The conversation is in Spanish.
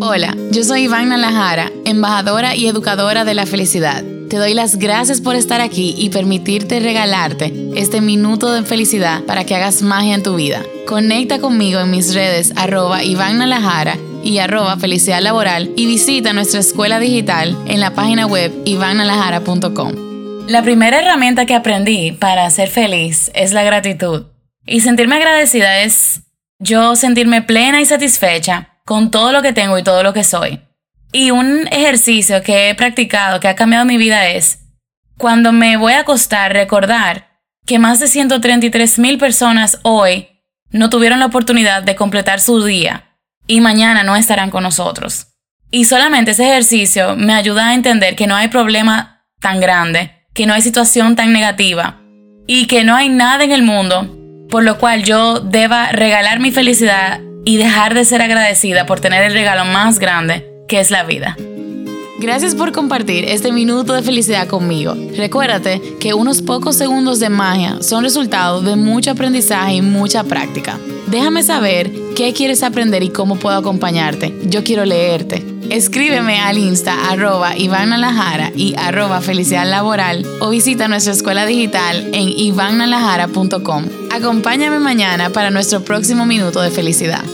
Hola, yo soy Iván Nalajara, embajadora y educadora de la felicidad. Te doy las gracias por estar aquí y permitirte regalarte este minuto de felicidad para que hagas magia en tu vida. Conecta conmigo en mis redes arroba Iván y arroba felicidad laboral y visita nuestra escuela digital en la página web ivannalajara.com. La primera herramienta que aprendí para ser feliz es la gratitud. Y sentirme agradecida es yo sentirme plena y satisfecha con todo lo que tengo y todo lo que soy. Y un ejercicio que he practicado, que ha cambiado mi vida es, cuando me voy a acostar, recordar que más de 133 mil personas hoy no tuvieron la oportunidad de completar su día y mañana no estarán con nosotros. Y solamente ese ejercicio me ayuda a entender que no hay problema tan grande, que no hay situación tan negativa y que no hay nada en el mundo por lo cual yo deba regalar mi felicidad y dejar de ser agradecida por tener el regalo más grande que es la vida. Gracias por compartir este minuto de felicidad conmigo. Recuérdate que unos pocos segundos de magia son resultado de mucho aprendizaje y mucha práctica. Déjame saber qué quieres aprender y cómo puedo acompañarte. Yo quiero leerte. Escríbeme al insta arroba Iván y arroba felicidad laboral o visita nuestra escuela digital en ivannalajara.com. Acompáñame mañana para nuestro próximo minuto de felicidad.